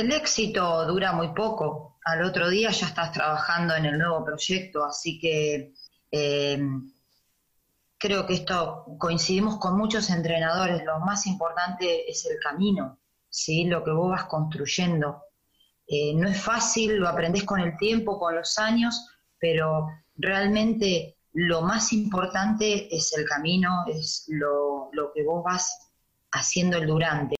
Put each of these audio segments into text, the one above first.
El éxito dura muy poco. Al otro día ya estás trabajando en el nuevo proyecto, así que eh, creo que esto coincidimos con muchos entrenadores. Lo más importante es el camino, ¿sí? lo que vos vas construyendo. Eh, no es fácil, lo aprendes con el tiempo, con los años, pero realmente lo más importante es el camino, es lo, lo que vos vas haciendo el durante.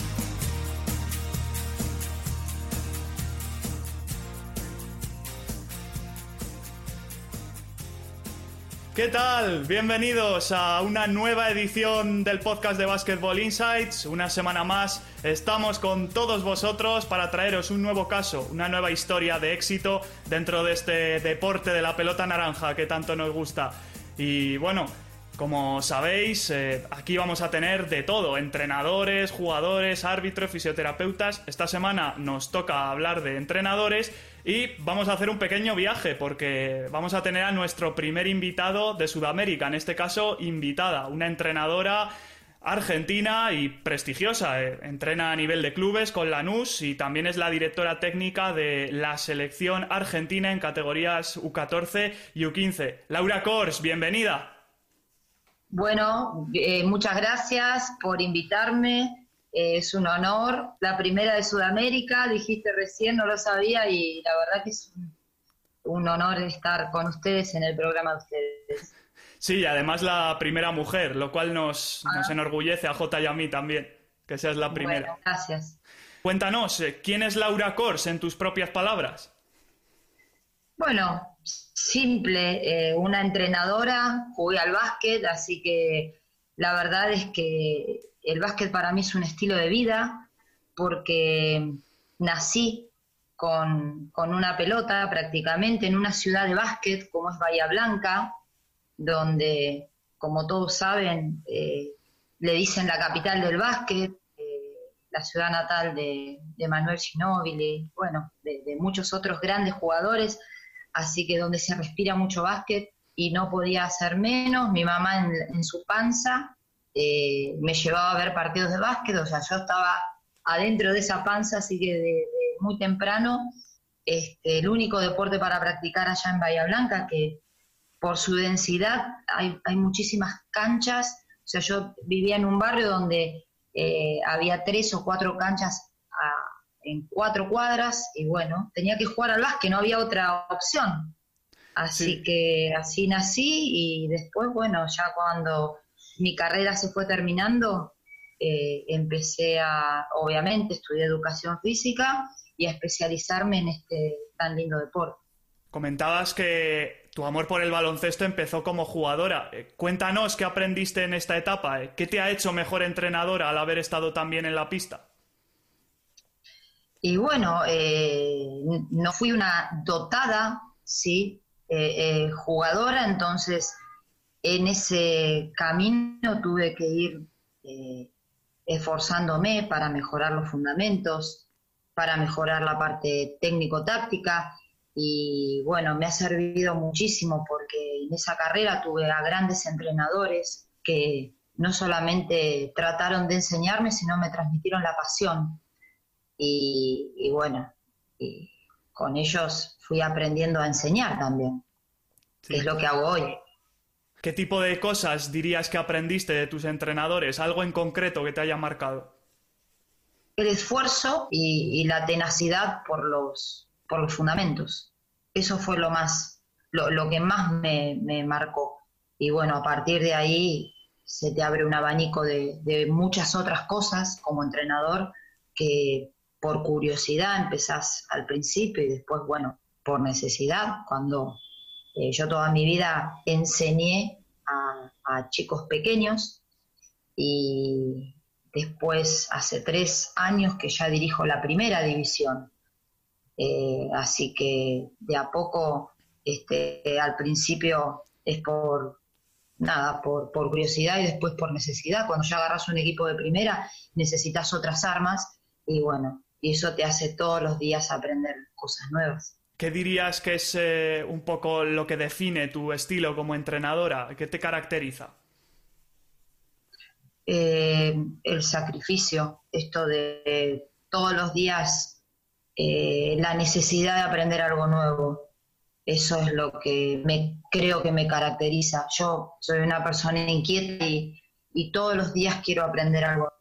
¿Qué tal? Bienvenidos a una nueva edición del podcast de Basketball Insights. Una semana más estamos con todos vosotros para traeros un nuevo caso, una nueva historia de éxito dentro de este deporte de la pelota naranja que tanto nos gusta. Y bueno, como sabéis, eh, aquí vamos a tener de todo, entrenadores, jugadores, árbitros, fisioterapeutas. Esta semana nos toca hablar de entrenadores y vamos a hacer un pequeño viaje porque vamos a tener a nuestro primer invitado de Sudamérica, en este caso invitada, una entrenadora argentina y prestigiosa. Eh, entrena a nivel de clubes con Lanús y también es la directora técnica de la selección argentina en categorías U14 y U15. Laura Kors, bienvenida. Bueno, eh, muchas gracias por invitarme. Eh, es un honor. La primera de Sudamérica, dijiste recién, no lo sabía y la verdad que es un, honor estar con ustedes en el programa de ustedes. Sí, además la primera mujer, lo cual nos, ah. nos enorgullece a J y a mí también, que seas la primera. gracias. Cuéntanos, eh, ¿quién es Laura Kors en tus propias palabras? Bueno, simple, eh, una entrenadora, jugué al básquet, así que la verdad es que el básquet para mí es un estilo de vida porque nací con, una pelota prácticamente en una ciudad de básquet como es Bahía Blanca, donde, como todos saben, eh, le dicen la capital del básquet, eh, la ciudad natal de, Manuel Ginóbili, bueno, de, muchos otros grandes jugadores, así que donde se respira mucho básquet y no podía hacer menos. Mi mamá en su panza eh, me llevaba a ver partidos de básquet, o sea, yo estaba adentro de esa panza, así que de, muy temprano, este, el único deporte para practicar allá en Bahía Blanca, que por su densidad hay, muchísimas canchas, o sea, yo vivía en un barrio donde eh, había tres o cuatro canchas en cuatro cuadras y bueno, tenía que jugar al básquet, no había otra opción. Así que así nací y después, bueno, ya cuando mi carrera se fue terminando, eh, empecé a, obviamente, estudiar educación física y a especializarme en este tan lindo deporte. Comentabas que tu amor por el baloncesto empezó como jugadora. Eh, cuéntanos qué aprendiste en esta etapa. Eh, ¿Qué te ha hecho mejor entrenadora al haber estado también en la pista? Y bueno, no fui una dotada, sí, jugadora, entonces en ese camino tuve que ir eh, esforzándome para mejorar los fundamentos, para mejorar la parte técnico-táctica y bueno, me ha servido muchísimo porque en esa carrera tuve a grandes entrenadores que no solamente trataron de enseñarme, sino me transmitieron la pasión. Y, bueno, con ellos fui aprendiendo a enseñar también, es lo que hago hoy. ¿Qué tipo de cosas dirías que aprendiste de tus entrenadores? ¿Algo en concreto que te haya marcado? El esfuerzo y, la tenacidad por los, por los fundamentos. Eso fue lo más, lo, que más me, marcó. Y bueno, a partir de ahí se te abre un abanico de, muchas otras cosas como entrenador que por curiosidad empezás al principio y después, bueno, por necesidad, cuando eh, yo toda mi vida enseñé a, chicos pequeños y después hace tres años que ya dirijo la primera división. Eh, así que de a poco, este, al principio es por nada, por, por curiosidad y después por necesidad. Cuando ya agarras un equipo de primera, necesitas otras armas y bueno, y eso te hace todos los días aprender cosas nuevas. ¿Qué dirías que es eh, un poco lo que define tu estilo como entrenadora? ¿Qué te caracteriza? Eh, el sacrificio, esto de todos los días eh, la necesidad de aprender algo nuevo. Eso es lo que me creo que me caracteriza. Yo soy una persona inquieta y, y todos los días quiero aprender algo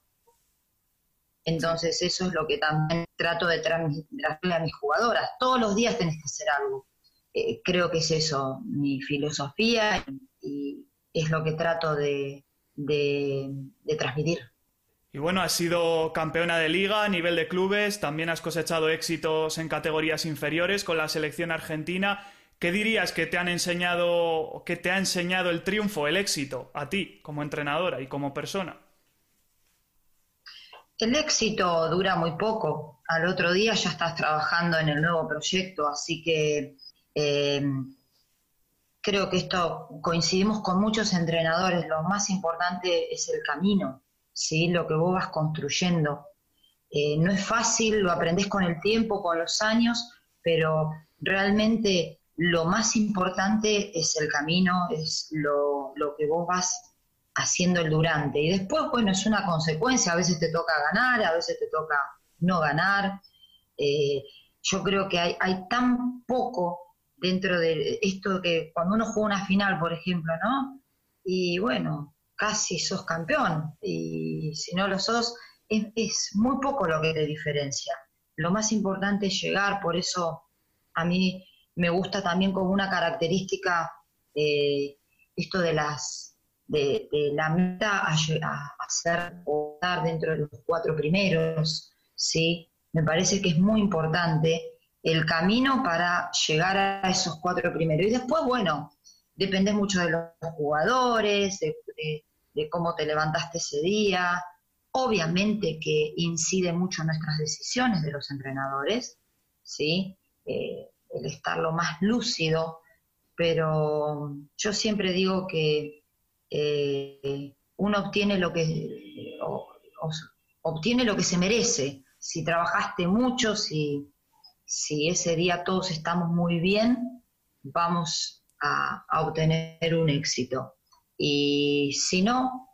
entonces eso es lo que también trato de transmitir a mis jugadoras. Todos los días tenés que hacer algo. Eh, creo que es eso, mi filosofía y, es lo que trato de, transmitir. Y bueno, has sido campeona de liga a nivel de clubes, también has cosechado éxitos en categorías inferiores con la selección argentina. ¿Qué dirías que te han enseñado, que te ha enseñado el triunfo, el éxito, a ti como entrenadora y como persona? El éxito dura muy poco. Al otro día ya estás trabajando en el nuevo proyecto, así que eh, creo que esto coincidimos con muchos entrenadores. Lo más importante es el camino, ¿sí? lo que vos vas construyendo. Eh, no es fácil, lo aprendés con el tiempo, con los años, pero realmente lo más importante es el camino, es lo, lo que vos vas haciendo el durante. Y después, bueno, es una consecuencia, a veces te toca ganar, a veces te toca no ganar. Eh, yo creo que hay, hay tan poco dentro de esto que cuando uno juega una final, por ejemplo, ¿no? Y bueno, casi sos campeón. Y si no lo sos, es, muy poco lo que te diferencia. Lo más importante es llegar, por eso a mí me gusta también como una característica eh, esto de las de, la meta a, hacer o estar dentro de los cuatro primeros, ¿sí? Me parece que es muy importante el camino para llegar a esos cuatro primeros. Y después, bueno, depende mucho de los jugadores, de, cómo te levantaste ese día. Obviamente que incide mucho en nuestras decisiones de los entrenadores, ¿sí? Eh, el estar lo más lúcido, pero yo siempre digo que eh, uno obtiene lo que obtiene lo que se merece. Si trabajaste mucho, si, si ese día todos estamos muy bien, vamos a, obtener un éxito. Y si no,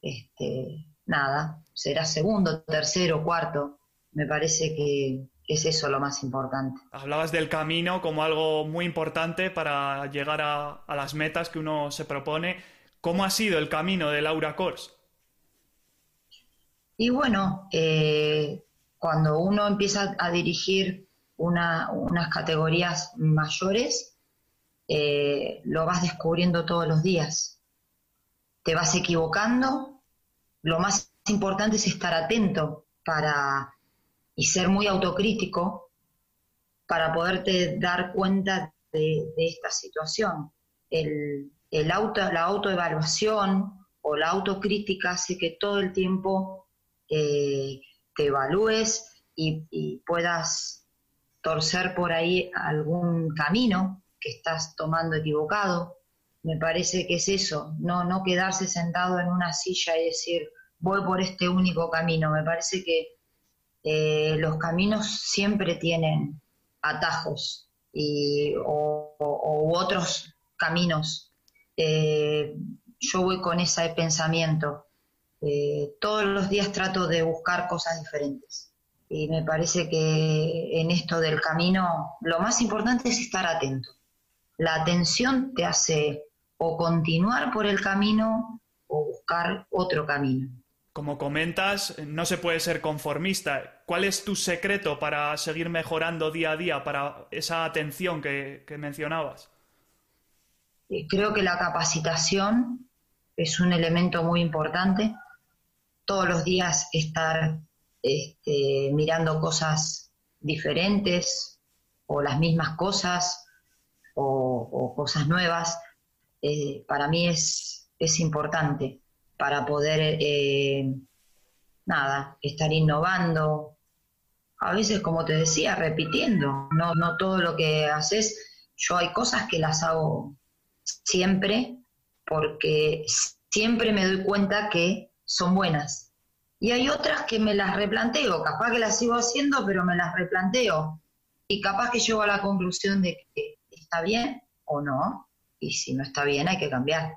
este, nada, será segundo, tercero, cuarto. Me parece que es eso lo más importante. Hablabas del camino como algo muy importante para llegar a las metas que uno se propone. ¿Cómo ha sido el camino de Laura Kors? Y bueno, eh, cuando uno empieza a dirigir unas categorías mayores, eh, lo vas descubriendo todos los días. Te vas equivocando. Lo más importante es estar atento para y ser muy autocrítico para poderte dar cuenta de, de esta situación. El, el auto, la autoevaluación o la autocrítica hace que todo el tiempo eh, te evalúes y, puedas torcer por ahí algún camino que estás tomando equivocado. Me parece que es eso, no, no quedarse sentado en una silla y decir voy por este único camino. Me parece que eh, los caminos siempre tienen atajos y, o, otros caminos eh, yo voy con ese pensamiento. Eh, todos los días trato de buscar cosas diferentes. Y me parece que en esto del camino lo más importante es estar atento. La atención te hace o continuar por el camino o buscar otro camino. Como comentas, no se puede ser conformista. ¿Cuál es tu secreto para seguir mejorando día a día, para esa atención que mencionabas? Eh, creo que la capacitación es un elemento muy importante. Todos los días estar este, mirando cosas diferentes o las mismas cosas o, cosas nuevas. eh, para mí es, es importante para poder, eh, nada, estar innovando. A veces, como te decía, repitiendo, no, no todo lo que haces, yo hay cosas que las hago siempre porque siempre me doy cuenta que son buenas. Y hay otras que me las replanteo, capaz que las sigo haciendo, pero me las replanteo. Y capaz que llego a la conclusión de que está bien o no, y si no está bien hay que cambiar.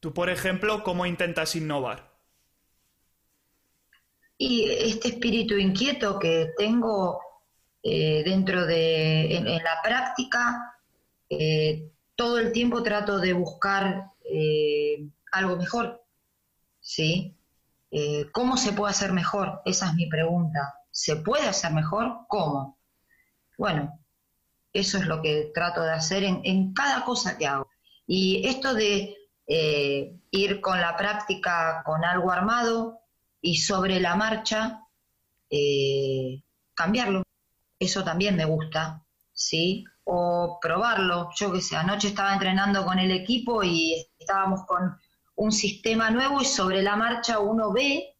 Tú, por ejemplo, ¿cómo intentas innovar? Y este espíritu inquieto que tengo eh, dentro de, en, la práctica, eh, todo el tiempo trato de buscar eh, algo mejor, ¿sí? ¿Cómo se puede hacer mejor? Esa es mi pregunta. ¿Se puede hacer mejor? ¿Cómo? Bueno, eso es lo que trato de hacer en, cada cosa que hago. Y esto de eh, ir con la práctica con algo armado y sobre la marcha eh, cambiarlo, eso también me gusta, ¿sí? O probarlo, yo que sé, anoche estaba entrenando con el equipo y estábamos con un sistema nuevo y sobre la marcha uno ve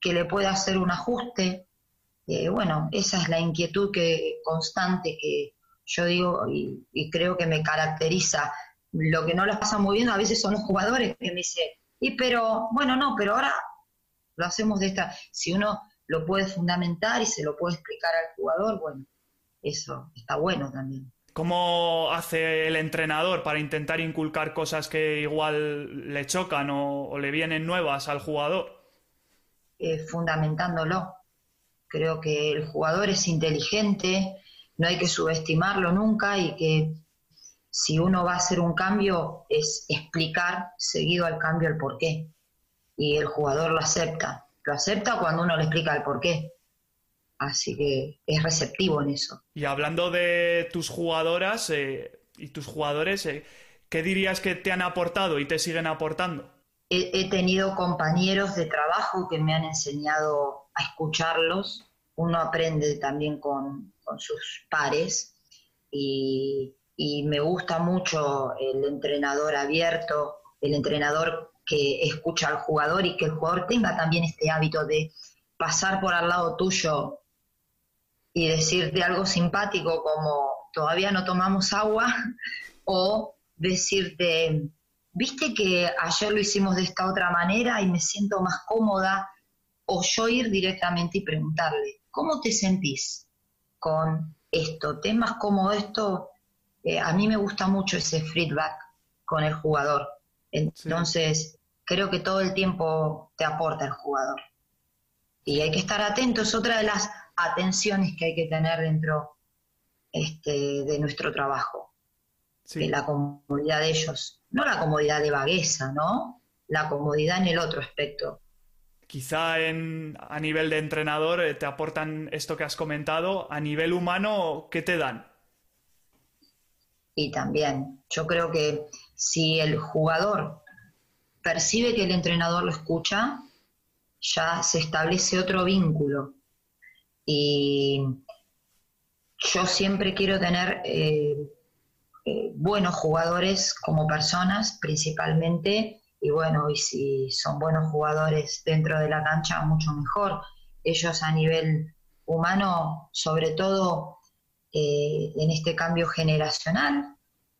que le puede hacer un ajuste. Eh, bueno, esa es la inquietud que, constante que, yo digo, y, creo que me caracteriza. Lo que no les pasa muy bien a veces son los jugadores que me dicen, y pero, bueno, no, pero ahora lo hacemos de esta. Si uno lo puede fundamentar y se lo puede explicar al jugador, bueno, eso está bueno también. ¿Cómo hace el entrenador para intentar inculcar cosas que igual le chocan o, le vienen nuevas al jugador? Fundamentándolo. Creo que el jugador es inteligente, no hay que subestimarlo nunca y que si uno va a hacer un cambio es explicar seguido al cambio el porqué. Y el jugador lo acepta. Lo acepta cuando uno le explica el porqué. Así que es receptivo en eso. Y hablando de tus jugadoras eh, y tus jugadores, eh, ¿qué dirías que te han aportado y te siguen aportando? he tenido compañeros de trabajo que me han enseñado a escucharlos. Uno aprende también con, con sus pares y, me gusta mucho el entrenador abierto, el entrenador que escucha al jugador y que el jugador tenga también este hábito de pasar por al lado tuyo y decirte algo simpático como todavía no tomamos agua o decirte, viste que ayer lo hicimos de esta otra manera y me siento más cómoda o yo ir directamente y preguntarle, ¿cómo te sentís? con esto. Temas como esto, eh, a mí me gusta mucho ese feedback con el jugador. Entonces, creo que todo el tiempo te aporta el jugador. Y hay que estar atento, es otra de las atenciones que hay que tener dentro este, de nuestro trabajo, de la comodidad de ellos. No la comodidad de vagueza, ¿no? La comodidad en el otro aspecto quizá en, a nivel de entrenador eh, te aportan esto que has comentado, a nivel humano, ¿qué te dan? Y también, yo creo que si el jugador percibe que el entrenador lo escucha, ya se establece otro vínculo. Y yo siempre quiero tener eh, eh, buenos jugadores como personas, principalmente, y bueno, y si son buenos jugadores dentro de la cancha, mucho mejor. Ellos a nivel humano, sobre todo eh, en este cambio generacional,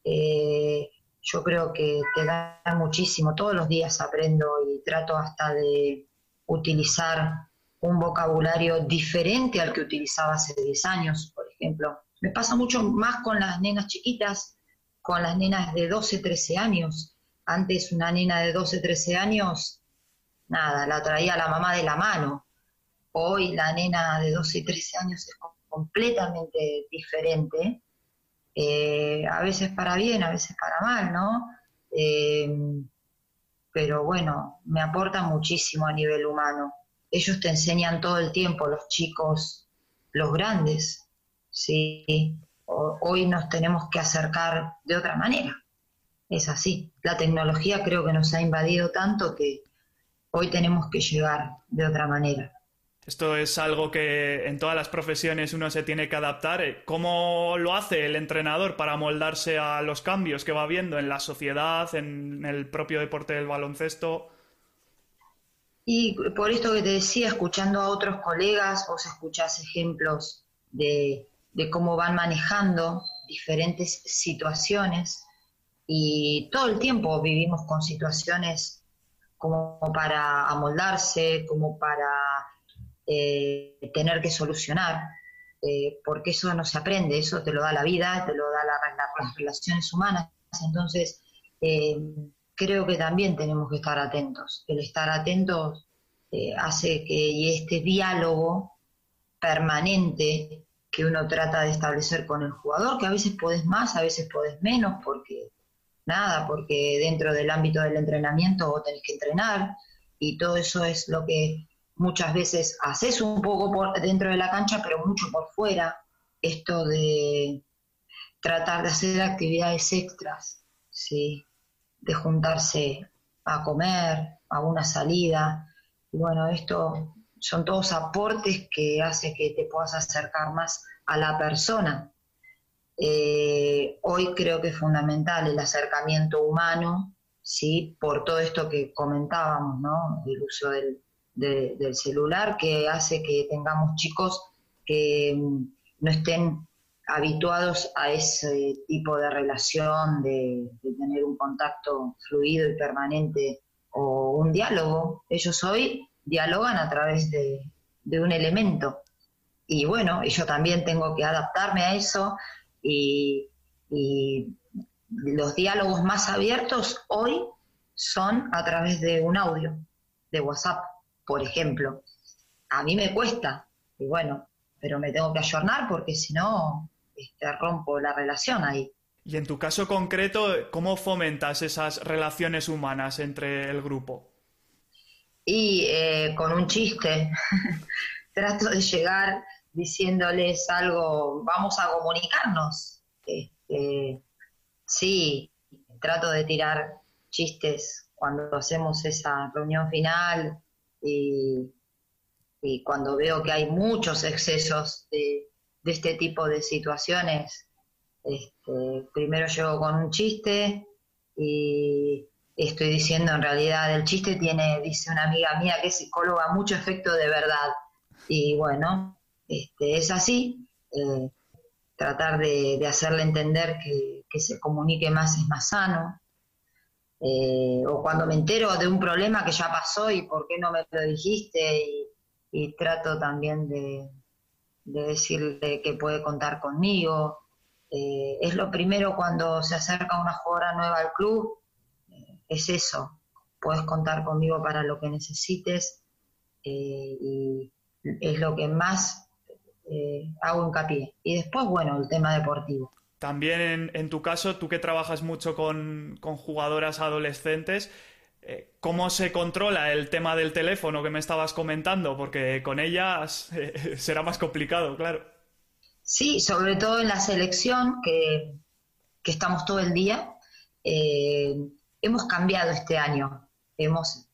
yo creo que te dan muchísimo. Todos los días aprendo y trato hasta de utilizar un vocabulario diferente al que utilizaba hace 10 años, por ejemplo. Me pasa mucho más con las nenas chiquitas, con las nenas de 12, 13 años antes una nena de 12, 13 años, nada, la traía la mamá de la mano. Hoy la nena de 12 y 13 años es completamente diferente, eh, a veces para bien, a veces para mal, ¿no? Eh, pero bueno, me aporta muchísimo a nivel humano. Ellos te enseñan todo el tiempo, los chicos, los grandes, ¿sí? hoy nos tenemos que acercar de otra manera es así. La tecnología creo que nos ha invadido tanto que hoy tenemos que llegar de otra manera. Esto es algo que en todas las profesiones uno se tiene que adaptar. ¿Cómo lo hace el entrenador para moldarse a los cambios que va viendo en la sociedad, en el propio deporte del baloncesto? Y por esto que te decía, escuchando a otros colegas, vos escuchás ejemplos de, cómo van manejando diferentes situaciones y todo el tiempo vivimos con situaciones como para amoldarse, como para eh, tener que solucionar, eh, porque eso no se aprende, eso te lo da la vida, te lo da las relaciones humanas. Entonces, eh, creo que también tenemos que estar atentos. El estar atentos eh, hace que y este diálogo permanente que uno trata de establecer con el jugador, que a veces podés más, a veces podés menos, porque nada, porque dentro del ámbito del entrenamiento vos tenés que entrenar y todo eso es lo que muchas veces haces un poco por dentro de la cancha, pero mucho por fuera. Esto de tratar de hacer actividades extras, ¿sí? De juntarse a comer, a una salida. Y bueno, esto son todos aportes que hace que te puedas acercar más a la persona. Eh, hoy creo que es fundamental el acercamiento humano, ¿sí? por todo esto que comentábamos, ¿no? el uso del, del celular, que hace que tengamos chicos que mm, no estén habituados a ese tipo de relación, de, tener un contacto fluido y permanente o un diálogo. Ellos hoy dialogan a través de, un elemento. Y bueno, yo también tengo que adaptarme a eso y, los diálogos más abiertos hoy son a través de un audio, de WhatsApp, por ejemplo. A mí me cuesta, y bueno, pero me tengo que ayornar porque si no, este, rompo la relación ahí. Y en tu caso concreto, ¿cómo fomentas esas relaciones humanas entre el grupo? Y eh, con un chiste. Trato de llegar diciéndoles algo, vamos a comunicarnos. Este, sí, trato de tirar chistes cuando hacemos esa reunión final y cuando veo que hay muchos excesos de, de este tipo de situaciones. Este, primero llego con un chiste y estoy diciendo en realidad el chiste tiene, dice una amiga mía que es psicóloga, mucho efecto de verdad. Y bueno, este, es así. Eh, tratar de, hacerle entender que, se comunique más es más sano. Eh, o cuando me entero de un problema que ya pasó y por qué no me lo dijiste y trato también de, de decirle que puede contar conmigo. Eh, es lo primero cuando se acerca una jugadora nueva al club, eh, es eso, puedes contar conmigo para lo que necesites eh, y es lo que más hago hincapié. Y después, bueno, el tema deportivo. También en, tu caso, tú que trabajas mucho con, con jugadoras adolescentes, ¿Cómo se controla el tema del teléfono que me estabas comentando? Porque con ellas eh, será más complicado, claro. Sí, sobre todo en la selección, que, estamos todo el día. Eh, hemos cambiado este año, hemos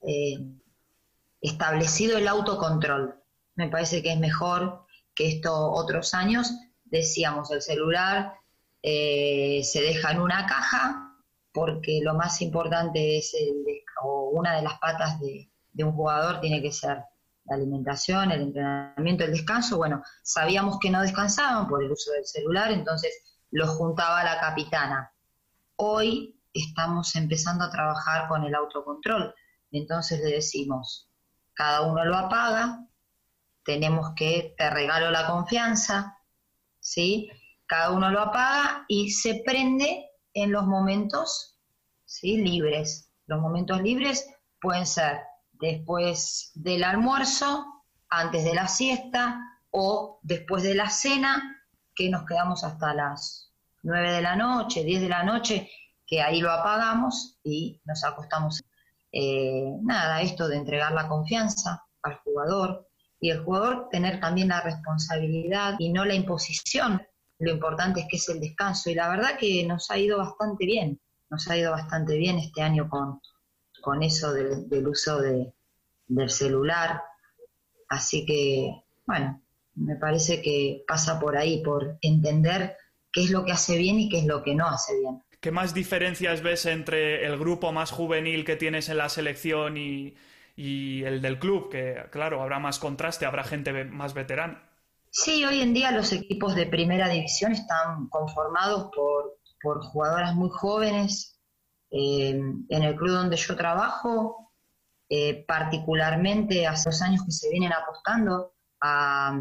establecido el autocontrol. Me parece que es mejor que estos otros años. Decíamos, el celular se deja en una caja porque lo más importante es o una de las patas de, un jugador tiene que ser la alimentación, el entrenamiento, el descanso. Bueno, sabíamos que no descansaban por el uso del celular, entonces los juntaba la capitana. Hoy estamos empezando a trabajar con el autocontrol, entonces le decimos, cada uno lo apaga, tenemos que, te regalo la confianza, ¿sí? Cada uno lo apaga y se prende en los momentos ¿sí? libres. Los momentos libres pueden ser después del almuerzo, antes de la siesta o después de la cena, que nos quedamos hasta las 9 de la noche, 10 de la noche, que ahí lo apagamos y nos acostamos. Eh, nada, esto de entregar la confianza al jugador y el jugador tener también la responsabilidad y no la imposición lo importante es que es el descanso y la verdad que nos ha ido bastante bien, nos ha ido bastante bien este año con, con eso del, uso de, del celular. Así que, bueno, me parece que pasa por ahí, por entender qué es lo que hace bien y qué es lo que no hace bien. ¿Qué más diferencias ves entre el grupo más juvenil que tienes en la selección y, el del club? Que, claro, habrá más contraste, habrá gente más veterana. Sí, hoy en día los equipos de primera división están conformados por, jugadoras muy jóvenes. Eh, en el club donde yo trabajo, eh, particularmente hace dos años que se vienen apostando a,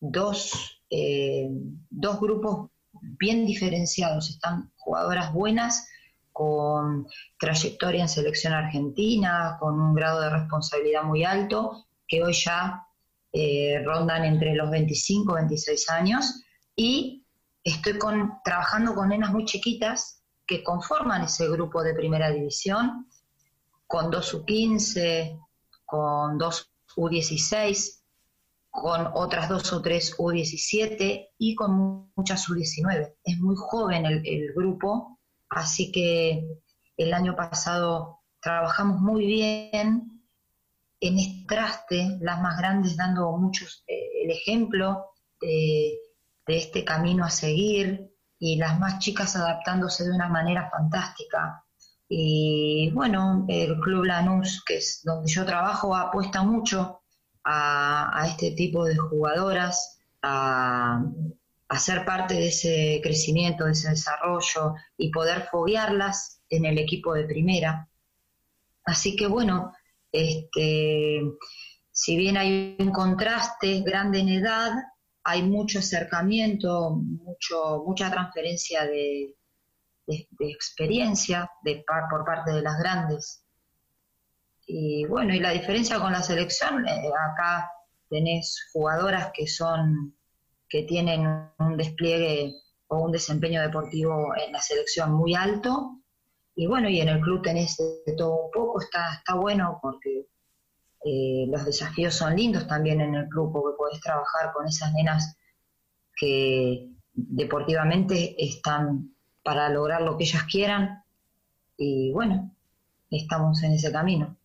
dos, eh, dos grupos bien diferenciados. Están jugadoras buenas con trayectoria en selección argentina, con un grado de responsabilidad muy alto, que hoy ya eh, rondan entre los 25 y 26 años. Y estoy con, trabajando con nenas muy chiquitas que conforman ese grupo de primera división, con dos U15, con dos U16, con otras dos o tres U17 y con muchas U19. Es muy joven el, grupo, así que el año pasado trabajamos muy bien en este traste, las más grandes dando muchos eh, el ejemplo de, este camino a seguir y las más chicas adaptándose de una manera fantástica. Y bueno, el Club Lanús, que es donde yo trabajo, apuesta mucho a, este tipo de jugadoras a, ser parte de ese crecimiento, de ese desarrollo y poder foguearlas en el equipo de primera. Así que bueno, este, si bien hay un contraste grande en edad, hay mucho acercamiento, mucho, mucha transferencia de, experiencia de, por parte de las grandes y bueno, y la diferencia con la selección, eh, acá tenés jugadoras que son, que tienen un despliegue o un desempeño deportivo en la selección muy alto. Y bueno, y en el club tenés de todo un poco, está, está bueno eh, los desafíos son lindos también en el club, porque podés trabajar con esas nenas que deportivamente están para lograr lo que ellas quieran. Y bueno, estamos en ese camino.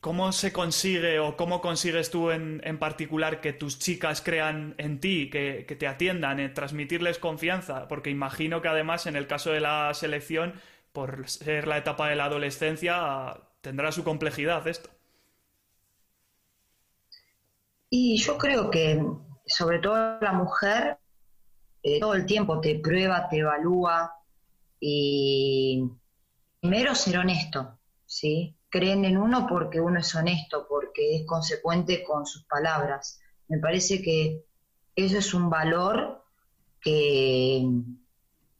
¿Cómo se consigue o cómo consigues tú en, particular que tus chicas crean en ti, que, te atiendan, en transmitirles confianza? Porque imagino que además en el caso de la selección, por ser la etapa de la adolescencia, tendrá su complejidad esto. Y yo creo que sobre todo la mujer eh, todo el tiempo te prueba, te evalúa y primero ser honesto, ¿sí? creen en uno porque uno es honesto, porque es consecuente con sus palabras. Me parece que eso es un valor que,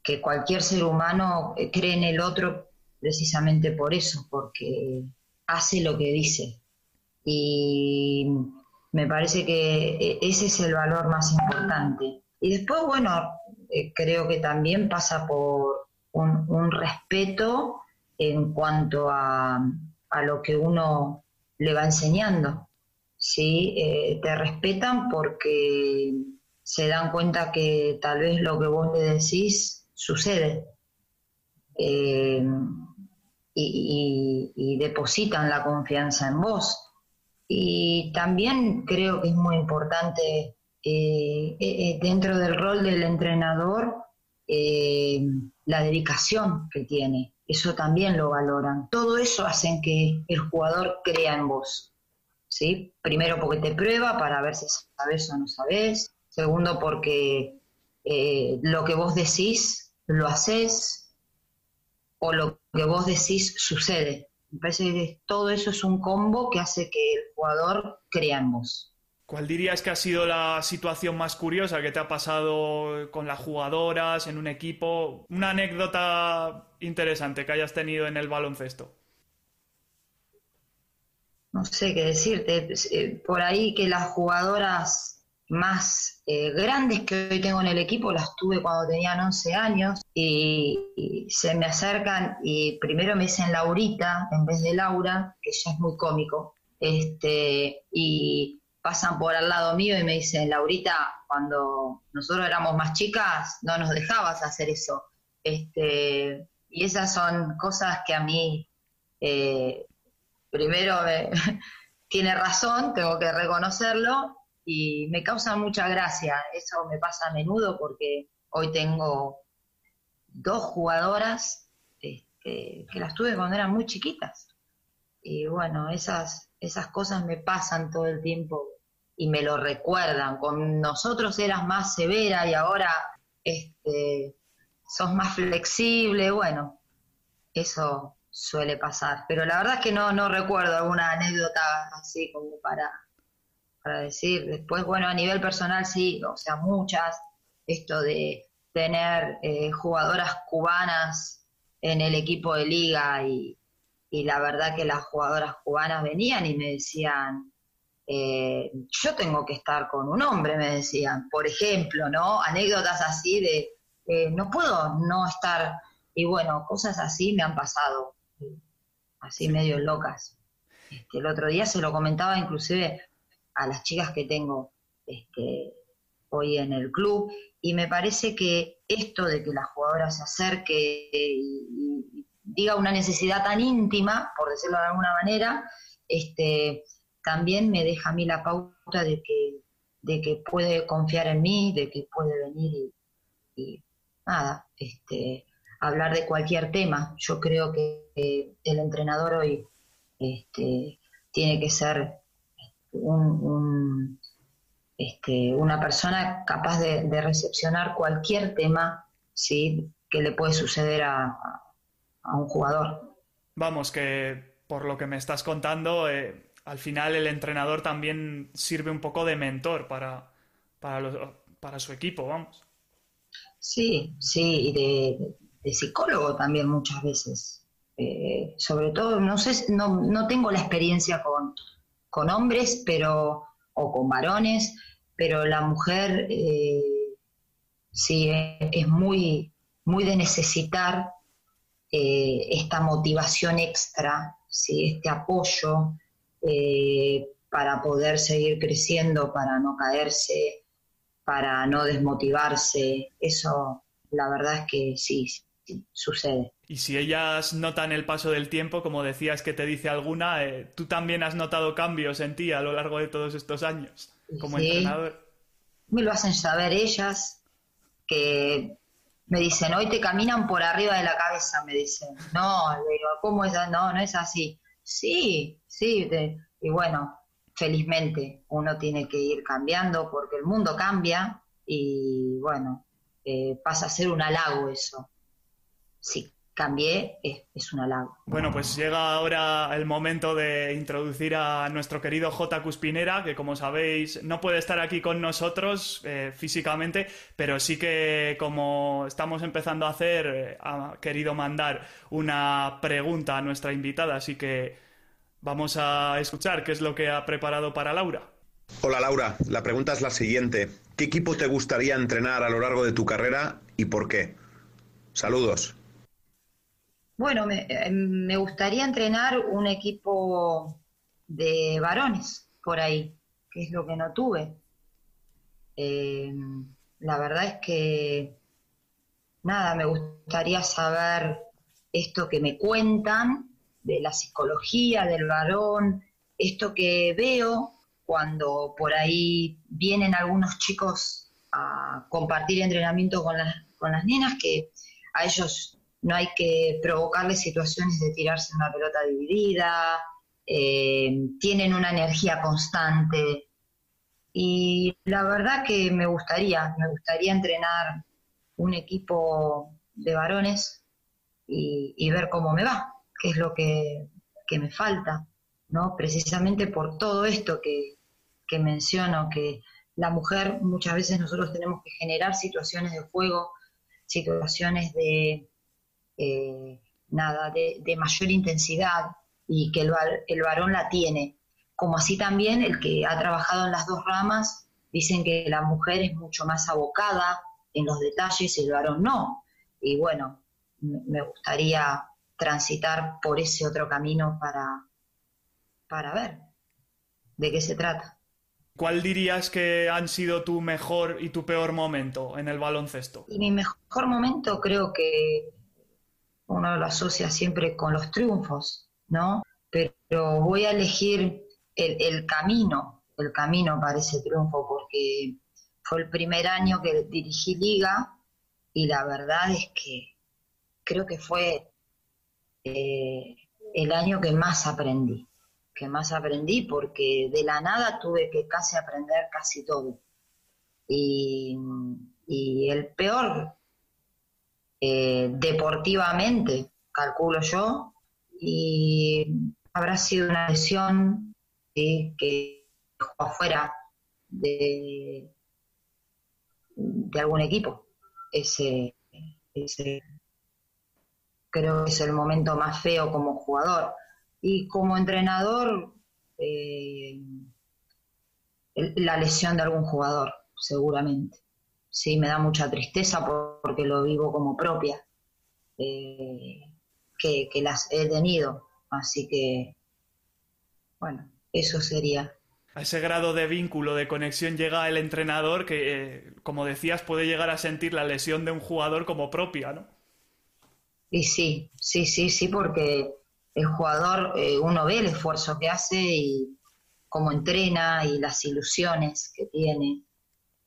que cualquier ser humano cree en el otro precisamente por eso, porque hace lo que dice. Y me parece que e, ese es el valor más importante. Y después, bueno, eh, creo que también pasa por un respeto en cuanto a, a lo que uno le va enseñando. ¿sí? Eh, te respetan porque se dan cuenta que tal vez lo que vos le decís sucede. Eh, y, depositan la confianza en vos. Y también creo que es muy importante eh, dentro del rol del entrenador la dedicación que tiene eso también lo valoran. Todo eso hacen que el jugador crea en vos. ¿sí? Primero porque te prueba para ver si sabes o no sabes. Segundo porque eh, lo que vos decís lo haces o lo que vos decís sucede. Me parece que todo eso es un combo que hace que el jugador crea en vos. ¿Cuál dirías que ha sido la situación más curiosa que te ha pasado con las jugadoras, en un equipo? Una anécdota interesante que hayas tenido en el baloncesto. No sé qué decirte. Eh, por ahí que las jugadoras más eh, grandes que hoy tengo en el equipo las tuve cuando tenían 11 años y, se me acercan y primero me dicen Laurita en vez de Laura, que ya es muy cómico. Este, y pasan por al lado mío y me dicen, Laurita, cuando nosotros éramos más chicas, no nos dejabas hacer eso. Este, y esas son cosas que a mí, eh, primero, tiene razón, tengo que reconocerlo, y me causa mucha gracia. Eso me pasa a menudo porque hoy tengo dos jugadoras este, que las tuve cuando eran muy chiquitas. Y bueno, esas, esas cosas me pasan todo el tiempo y me lo recuerdan. Con nosotros eras más severa y ahora este, sos más flexible. Bueno, eso suele pasar. Pero la verdad es que no, no recuerdo alguna anécdota así como para, para decir. Después, bueno, a nivel personal sí, o sea, muchas. Esto de tener eh, jugadoras cubanas en el equipo de liga y, y, la verdad que las jugadoras cubanas venían y me decían, eh, yo tengo que estar con un hombre, me decían, por ejemplo, ¿no? Anécdotas así de, no puedo no estar, y bueno, cosas así me han pasado, así medio locas. Este, el otro día se lo comentaba inclusive a las chicas que tengo este, hoy en el club y me parece que esto de que la jugadora se acerque y, diga una necesidad tan íntima, por decirlo de alguna manera, este, también me deja a mí la pauta de que, de que puede confiar en mí, de que puede venir y, nada, este, hablar de cualquier tema. Yo creo que el entrenador hoy este, tiene que ser un este, una persona capaz de, recepcionar cualquier tema ¿sí? que le puede suceder a, un jugador. Vamos, que por lo que me estás contando, eh, al final el entrenador también sirve un poco de mentor para, para, su equipo, vamos. Sí, sí, y de, psicólogo también muchas veces. Eh, sobre todo, no sé, no, no tengo la experiencia con, con hombres, pero o con varones, pero la mujer eh, sí es muy, muy de necesitar eh, esta motivación extra, ¿sí? este apoyo eh, para poder seguir creciendo, para no caerse, para no desmotivarse. Eso, la verdad es que sí, sí sucede. Y si ellas notan el paso del tiempo, como decías que te dice alguna, ¿tú también has notado cambios en ti a lo largo de todos estos años? como entrenador. Me lo hacen saber ellas, que me dicen, hoy te caminan por arriba de la cabeza, me dicen. No, digo, ¿cómo es? No, no es así. Sí, sí, y bueno, felizmente uno tiene que ir cambiando porque el mundo cambia y bueno, eh, pasa a ser un halago eso. Sí cambié es, un halago. Bueno, pues llega ahora el momento de introducir a nuestro querido J. Cuspinera, que como sabéis no puede estar aquí con nosotros eh, físicamente, pero sí que como estamos empezando a hacer, eh, ha querido mandar una pregunta a nuestra invitada, así que vamos a escuchar qué es lo que ha preparado para Laura. Hola Laura, la pregunta es la siguiente. ¿Qué equipo te gustaría entrenar a lo largo de tu carrera y por qué? Saludos. Bueno, eh, me, gustaría entrenar un equipo de varones por ahí, que es lo que no tuve. Eh, la verdad es que, nada, me gustaría saber esto que me cuentan de la psicología del varón, esto que veo cuando por ahí vienen algunos chicos a compartir entrenamiento con las, con las nenas, que a ellos no hay que provocarle situaciones de tirarse una pelota dividida, eh, tienen una energía constante. Y la verdad que me gustaría, me gustaría entrenar un equipo de varones y, ver cómo me va, qué es lo que, me falta, ¿no? Precisamente por todo esto que, que menciono, que la mujer muchas veces nosotros tenemos que generar situaciones de juego, situaciones de, eh, nada, de, mayor intensidad y que el, el varón la tiene. Como así también el que ha trabajado en las dos ramas, dicen que la mujer es mucho más abocada en los detalles y el varón no. Y bueno, me gustaría transitar por ese otro camino para, para ver de qué se trata. ¿Cuál dirías que han sido tu mejor y tu peor momento en el baloncesto? Y mi mejor momento creo que uno lo asocia siempre con los triunfos, ¿no? Pero voy a elegir el, camino, el camino para ese triunfo, porque fue el primer año que dirigí liga y la verdad es que creo que fue eh, el año que más aprendí, que más aprendí porque de la nada tuve que casi aprender casi todo. Y, el peor, eh, deportivamente, calculo yo, y habrá sido una lesión que dejó afuera de, algún equipo. Ese, ese creo que es el momento más feo como jugador. Y como entrenador, eh, la lesión de algún jugador, seguramente. Sí, me da mucha tristeza porque lo vivo como propia, eh, que, que las he tenido. Así que, bueno, eso sería. A ese grado de vínculo, de conexión llega el entrenador que, eh, como decías, puede llegar a sentir la lesión de un jugador como propia, ¿no? Y sí, sí, sí, sí, porque el jugador, eh, uno ve el esfuerzo que hace y cómo entrena y las ilusiones que tiene.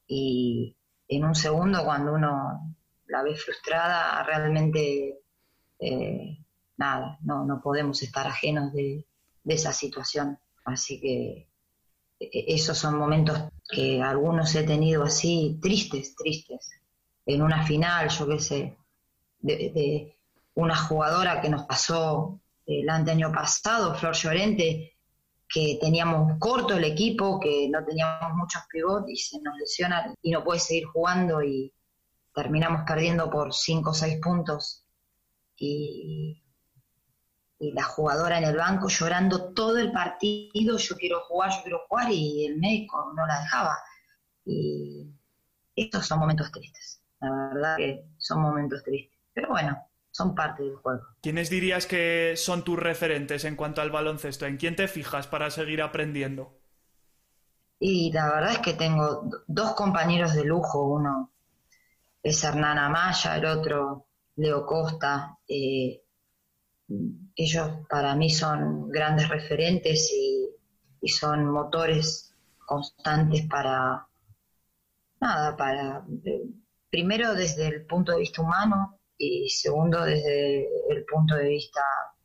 Y en un segundo, cuando uno la ve frustrada, realmente eh, nada, no, no podemos estar ajenos de, de esa situación. Así que e, e, esos son momentos que algunos he tenido así tristes, tristes. En una final, yo qué sé, de, una jugadora que nos pasó el año pasado, Flor Llorente, que teníamos corto el equipo, que no teníamos muchos pivots y se nos lesiona y no puede seguir jugando y terminamos perdiendo por 5 o 6 puntos. Y y la jugadora en el banco llorando todo el partido, yo quiero jugar, yo quiero jugar, y el médico no la dejaba. Y estos son momentos tristes, la verdad que son momentos tristes. Pero bueno, son parte del juego. ¿Quiénes dirías que son tus referentes en cuanto al baloncesto? ¿En quién te fijas para seguir aprendiendo? Y la verdad es que tengo dos compañeros de lujo, uno es Hernán Amaya, el otro Leo Costa. Eh, ellos para mí son grandes referentes y, son motores constantes para, nada, para, primero desde el punto de vista humano y segundo desde el punto de vista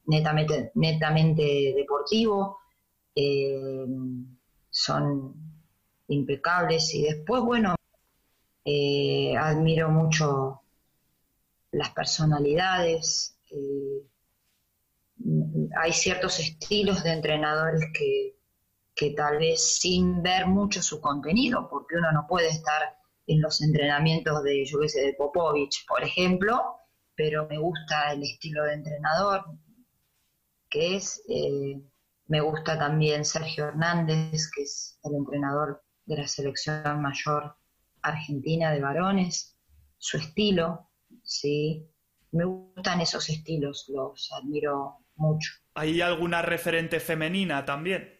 netamente, netamente deportivo. Eh, son impecables y después, bueno, eh, admiro mucho las personalidades. Eh, hay ciertos estilos de entrenadores que, tal vez sin ver mucho su contenido, porque uno no puede estar en los entrenamientos de, yo qué sé, de Popovich, por ejemplo, pero me gusta el estilo de entrenador que es, eh, me gusta también Sergio Hernández, que es el entrenador de la selección mayor argentina de varones, su estilo, sí, me gustan esos estilos, los admiro mucho. ¿Hay alguna referente femenina también?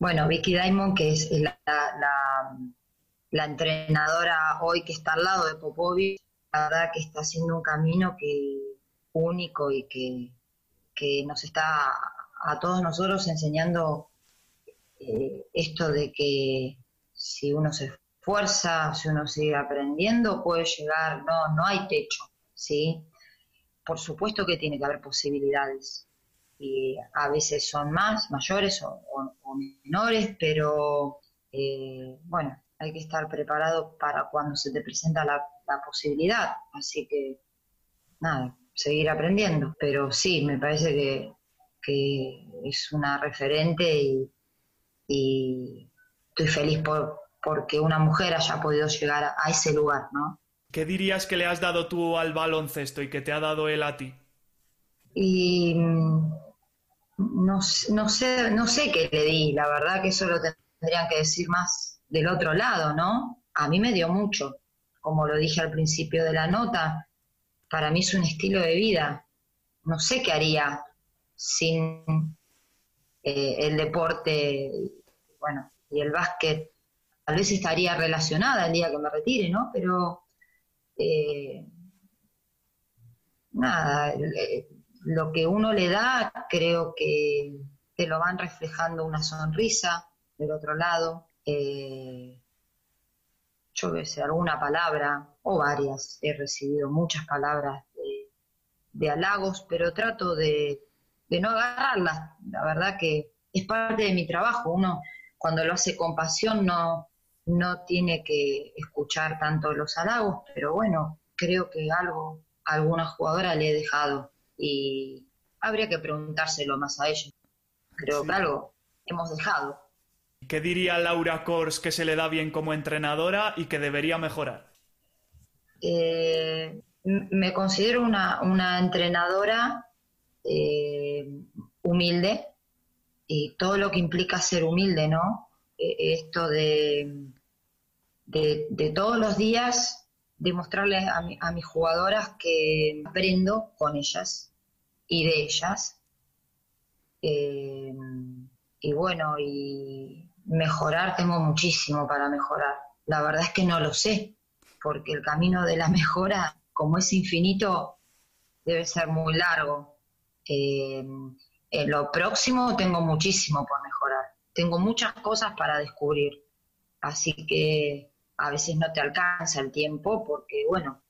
Bueno, Vicky Diamond, que es la, la, entrenadora hoy que está al lado de Popovic, la verdad que está haciendo un camino que único y que, nos está a todos nosotros enseñando eh, esto de que si uno se esfuerza, si uno sigue aprendiendo, puede llegar, no, no hay techo, ¿sí? por supuesto que tiene que haber posibilidades. Y a veces son más, mayores o, menores, pero eh, bueno, hay que estar preparado para cuando se te presenta la, posibilidad. Así que, nada, seguir aprendiendo. Pero sí, me parece que, es una referente y, estoy feliz por, porque una mujer haya podido llegar a ese lugar, ¿no? ¿Qué dirías que le has dado tú al baloncesto y que te ha dado él a ti? Y mm, no, no, sé, no sé qué le di, la verdad que eso lo tendrían que decir más del otro lado, ¿no? A mí me dio mucho, como lo dije al principio de la nota, para mí es un estilo de vida. No sé qué haría sin eh, el deporte, bueno, y el básquet. Tal vez estaría relacionada el día que me retire, ¿no? Pero eh, nada, lo que uno le da creo que, te lo van reflejando una sonrisa del otro lado. Eh, yo que sé, alguna palabra o varias. He recibido muchas palabras de, halagos, pero trato de, de, no agarrarlas. La verdad que es parte de mi trabajo. Uno cuando lo hace con pasión no, no tiene que escuchar tanto los halagos, pero bueno, creo que algo a alguna jugadora le he dejado y habría que preguntárselo más a ellos. Creo que algo hemos dejado. ¿Qué diría Laura Kors que se le da bien como entrenadora y que debería mejorar? Eh, me considero una, entrenadora eh, humilde y todo lo que implica ser humilde, ¿no? E, esto de, todos los días demostrarles a, a mis jugadoras que aprendo con ellas y de ellas. Eh, y bueno, y mejorar, tengo muchísimo para mejorar. La verdad es que no lo sé, porque el camino de la mejora, como es infinito, debe ser muy largo. Eh, en lo próximo tengo muchísimo por mejorar. Tengo muchas cosas para descubrir. Así que a veces no te alcanza el tiempo porque, bueno,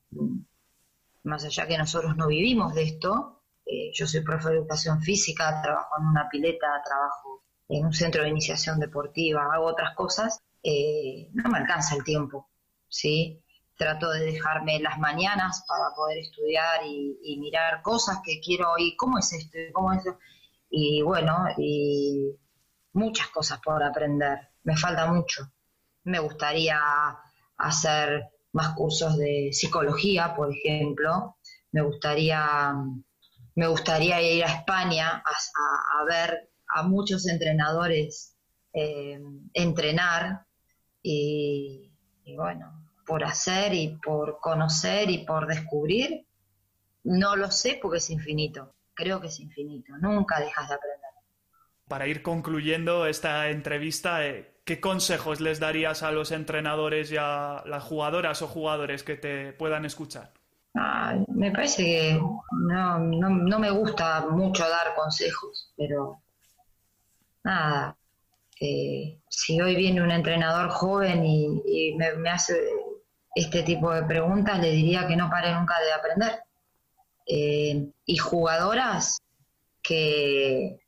más allá que nosotros no vivimos de esto, eh, yo soy profe de educación física, trabajo en una pileta, trabajo en un centro de iniciación deportiva, hago otras cosas, eh, no me alcanza el tiempo, ¿sí? Trato de dejarme las mañanas para poder estudiar y, mirar cosas que quiero y cómo es esto, cómo es esto. Y bueno, y muchas cosas por aprender, me falta mucho. Me gustaría hacer más cursos de psicología, por ejemplo, me gustaría, me gustaría ir a España a ver a muchos entrenadores eh, entrenar y, bueno, por hacer y por conocer y por descubrir, no lo sé porque es infinito, creo que es infinito, nunca dejas de aprender. Para ir concluyendo esta entrevista, eh, ¿qué consejos les darías a los entrenadores y a las jugadoras o jugadores que te puedan escuchar? me parece que no, no me gusta mucho dar consejos, pero nada, si hoy viene un entrenador joven y, me, hace este tipo de preguntas, le diría que no pare nunca de aprender. Eh, y jugadoras que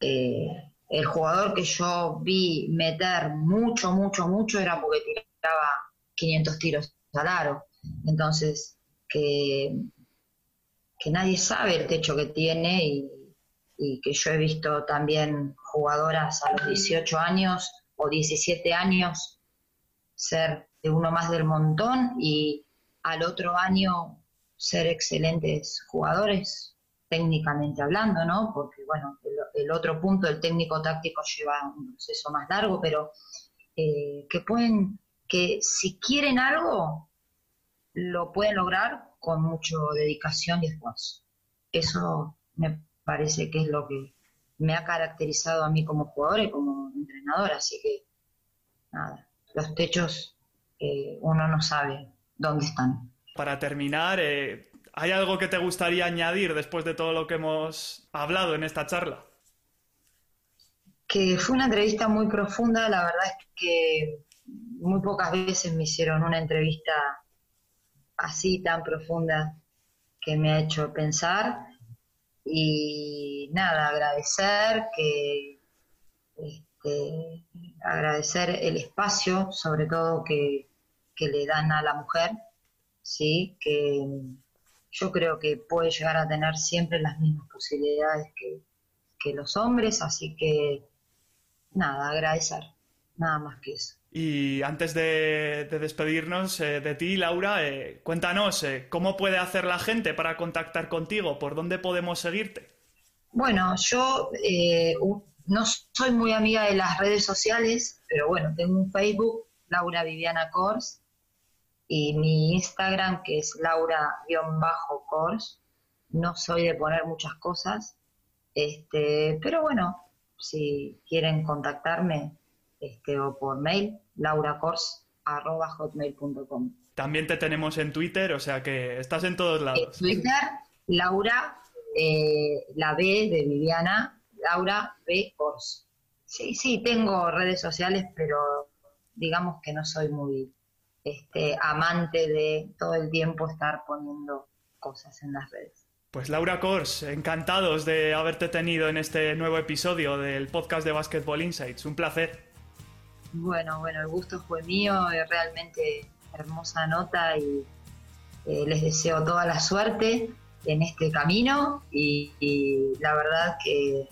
eh, el jugador que yo vi meter mucho, mucho, mucho era porque tiraba 500 tiros al aro. Entonces, que, que nadie sabe el techo que tiene y que yo he visto también jugadoras a los 18 años o 17 años ser de uno más del montón y al otro año ser excelentes jugadores, técnicamente hablando, ¿no? Porque, bueno, el, otro punto, el técnico táctico lleva un proceso más largo, pero eh, que pueden, que si quieren algo, lo pueden lograr con mucha dedicación y esfuerzo. Eso me parece que es lo que me ha caracterizado a mí como jugador y como entrenador, así que nada, los techos eh, uno no sabe dónde están. Para terminar, eh, ¿hay algo que te gustaría añadir después de todo lo que hemos hablado en esta charla? Que fue una entrevista muy profunda, la verdad es que muy pocas veces me hicieron una entrevista así tan profunda que me ha hecho pensar y nada, agradecer que este, agradecer el espacio, sobre todo que, le dan a la mujer, sí, que yo creo que puede llegar a tener siempre las mismas posibilidades que, los hombres, así que nada, agradecer, nada más que eso. Y antes de, despedirnos eh, de ti, Laura, eh, cuéntanos, eh, ¿cómo puede hacer la gente para contactar contigo? ¿Por dónde podemos seguirte? Bueno, yo no soy muy amiga de las redes sociales, pero bueno, tengo un Facebook, Laura Viviana Kors, y mi Instagram, que es Laura-Kors. No soy de poner muchas cosas, este, pero bueno, si quieren contactarme este, o por mail, lauracors.hotmail.com. También te tenemos en Twitter, o sea que estás en todos lados. Twitter, Laura, eh, la B de Viviana, Laura B. Cors. Sí, sí, tengo redes sociales, pero digamos que no soy muy este, amante de todo el tiempo estar poniendo cosas en las redes. Pues Laura Kors, encantados de haberte tenido en este nuevo episodio del podcast de Basketball Insights. Un placer. Bueno, bueno, el gusto fue mío, realmente hermosa nota y eh, les deseo toda la suerte en este camino y, la verdad que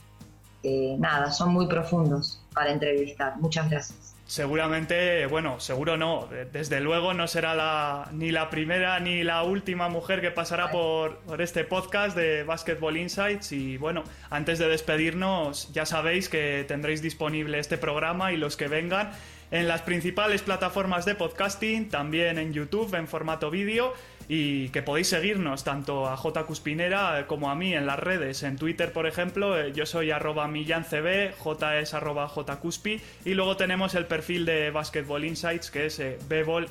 nada, son muy profundos para entrevistar. Muchas gracias. Seguramente, bueno, seguro no. Desde luego no será la, ni la primera ni la última mujer que pasará por, por, este podcast de Basketball Insights. Y bueno, antes de despedirnos, ya sabéis que tendréis disponible este programa y los que vengan en las principales plataformas de podcasting, también en YouTube en formato vídeo y que podéis seguirnos tanto a J. Cuspinera como a mí en las redes. En Twitter, por ejemplo, eh, yo soy arroba millancb, J es arroba jcuspi y luego tenemos el perfil de Basketball Insights que es eh,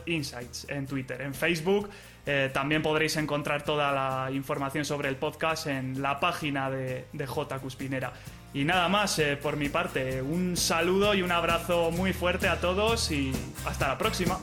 Insights en Twitter. En Facebook eh, también podréis encontrar toda la información sobre el podcast en la página de, de J. Cuspinera. Y nada más por mi parte, un saludo y un abrazo muy fuerte a todos y hasta la próxima.